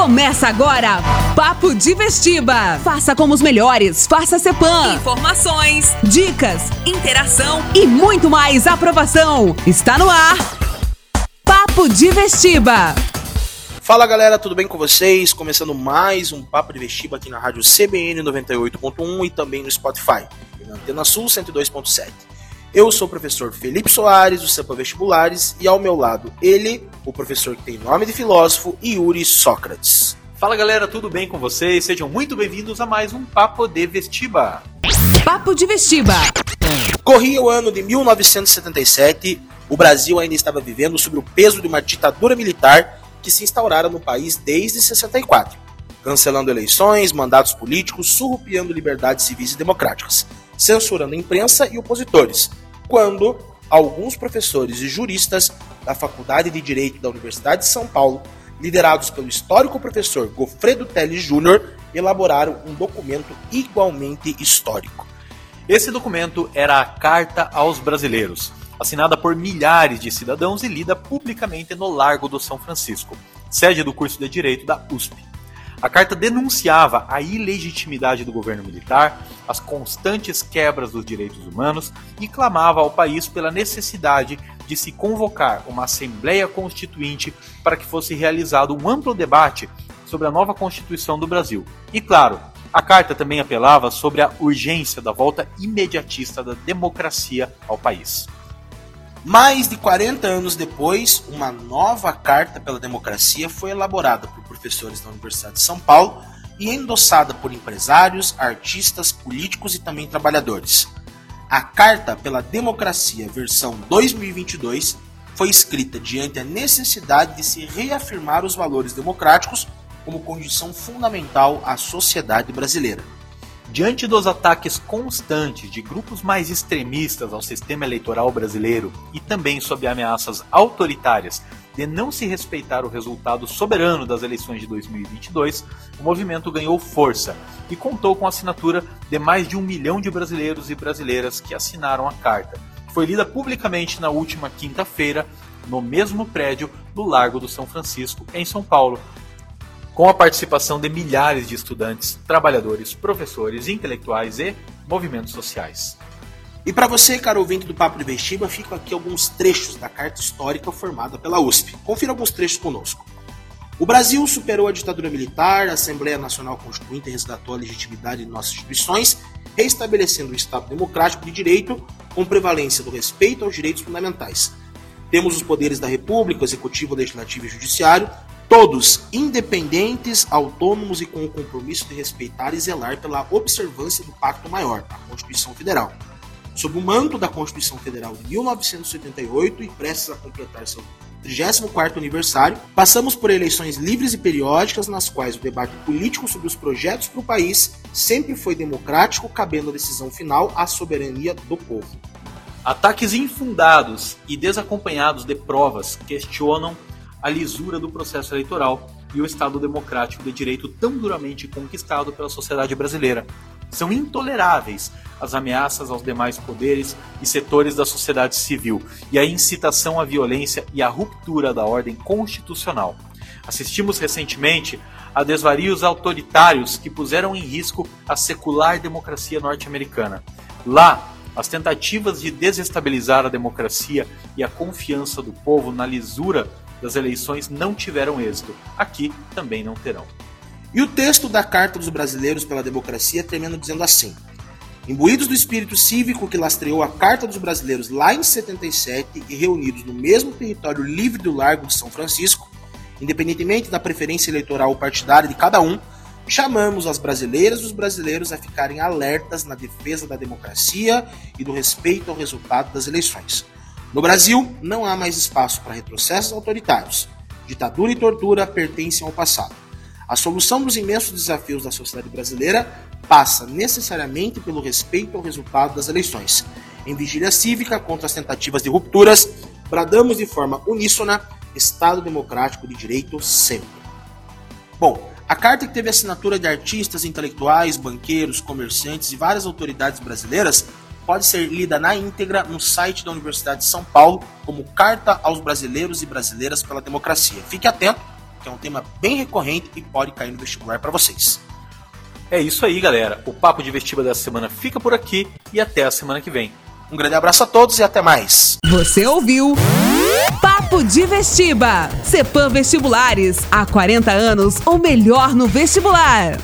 Começa agora, Papo de Vestiba. Faça como os melhores, faça Cepan. Informações, Dicas interação. e muito mais aprovação. Está no ar, Papo de Vestiba. Fala galera, tudo bem com vocês? Começando mais um Papo de Vestiba aqui na rádio CBN 98.1 e também no Spotify, e na Antena Sul 102.7. Eu sou o professor Felipe Soares, do Sampa Vestibulares, e ao meu lado ele, o professor que tem nome de filósofo, Yuri Sócrates. Fala galera, tudo bem com vocês? Sejam muito bem-vindos a mais um Papo de Vestiba. Papo de Vestiba. Corria o ano de 1977, o Brasil ainda estava vivendo sob o peso de uma ditadura militar que se instaurara no país desde 64, cancelando eleições, mandatos políticos, surrupiando liberdades civis e democráticas, censurando a imprensa e opositores, quando alguns professores e juristas da Faculdade de Direito da Universidade de São Paulo, liderados pelo histórico professor Gofredo Teles Júnior, elaboraram um documento igualmente histórico. Esse documento era a Carta aos Brasileiros, assinada por milhares de cidadãos e lida publicamente no Largo do São Francisco, sede do curso de Direito da USP. A carta denunciava a ilegitimidade do governo militar, as constantes quebras dos direitos humanos e clamava ao país pela necessidade de se convocar uma Assembleia Constituinte para que fosse realizado um amplo debate sobre a nova Constituição do Brasil. E claro, a carta também apelava sobre a urgência da volta imediatista da democracia ao país. Mais de 40 anos depois, uma nova Carta pela Democracia foi elaborada por professores da Universidade de São Paulo e endossada por empresários, artistas, políticos e também trabalhadores. A Carta pela Democracia, versão 2022, foi escrita diante a necessidade de se reafirmar os valores democráticos como condição fundamental à sociedade brasileira. Diante dos ataques constantes de grupos mais extremistas ao sistema eleitoral brasileiro e também sob ameaças autoritárias de não se respeitar o resultado soberano das eleições de 2022, o movimento ganhou força e contou com a assinatura de mais de um milhão de brasileiros e brasileiras que assinaram a carta. Foi lida publicamente na última quinta-feira, no mesmo prédio do Largo do São Francisco, em São Paulo, com a participação de milhares de estudantes, trabalhadores, professores, intelectuais e movimentos sociais. E para você, caro ouvinte do Papo de Vestiba, ficam aqui alguns trechos da carta histórica formada pela USP. Confira alguns trechos conosco. O Brasil superou a ditadura militar, a Assembleia Nacional Constituinte resgatou a legitimidade de nossas instituições, reestabelecendo o Estado democrático de direito com prevalência do respeito aos direitos fundamentais. Temos os poderes da República, Executivo, Legislativo e Judiciário, todos independentes, autônomos e com o compromisso de respeitar e zelar pela observância do Pacto Maior, a Constituição Federal. Sob o manto da Constituição Federal de 1978 e prestes a completar seu 34º aniversário, passamos por eleições livres e periódicas nas quais o debate político sobre os projetos para o país sempre foi democrático, cabendo a decisão final à soberania do povo. Ataques infundados e desacompanhados de provas questionam a lisura do processo eleitoral e o Estado democrático de direito tão duramente conquistado pela sociedade brasileira. São intoleráveis as ameaças aos demais poderes e setores da sociedade civil e a incitação à violência e à ruptura da ordem constitucional. Assistimos recentemente a desvarios autoritários que puseram em risco a secular democracia norte-americana. Lá, as tentativas de desestabilizar a democracia e a confiança do povo na lisura das eleições não tiveram êxito. Aqui também não terão. E o texto da Carta dos Brasileiros pela Democracia termina dizendo assim: Imbuídos do espírito cívico que lastreou a Carta dos Brasileiros lá em 77 e reunidos no mesmo território livre do Largo de São Francisco, independentemente da preferência eleitoral ou partidária de cada um, chamamos as brasileiras e os brasileiros a ficarem alertas na defesa da democracia e do respeito ao resultado das eleições. No Brasil, não há mais espaço para retrocessos autoritários. Ditadura e tortura pertencem ao passado. A solução dos imensos desafios da sociedade brasileira passa necessariamente pelo respeito ao resultado das eleições. Em vigília cívica contra as tentativas de rupturas, bradamos de forma uníssona Estado Democrático de Direito sempre. Bom, a carta que teve assinatura de artistas, intelectuais, banqueiros, comerciantes e várias autoridades brasileiras pode ser lida na íntegra no site da Universidade de São Paulo como Carta aos Brasileiros e Brasileiras pela Democracia. Fique atento, que é um tema bem recorrente e pode cair no vestibular para vocês. É isso aí, galera. O Papo de Vestiba dessa semana fica por aqui e até a semana que vem. Um grande abraço a todos e até mais. Você ouviu? Papo de Vestiba. Cepam Vestibulares. Há 40 anos, ou melhor no vestibular.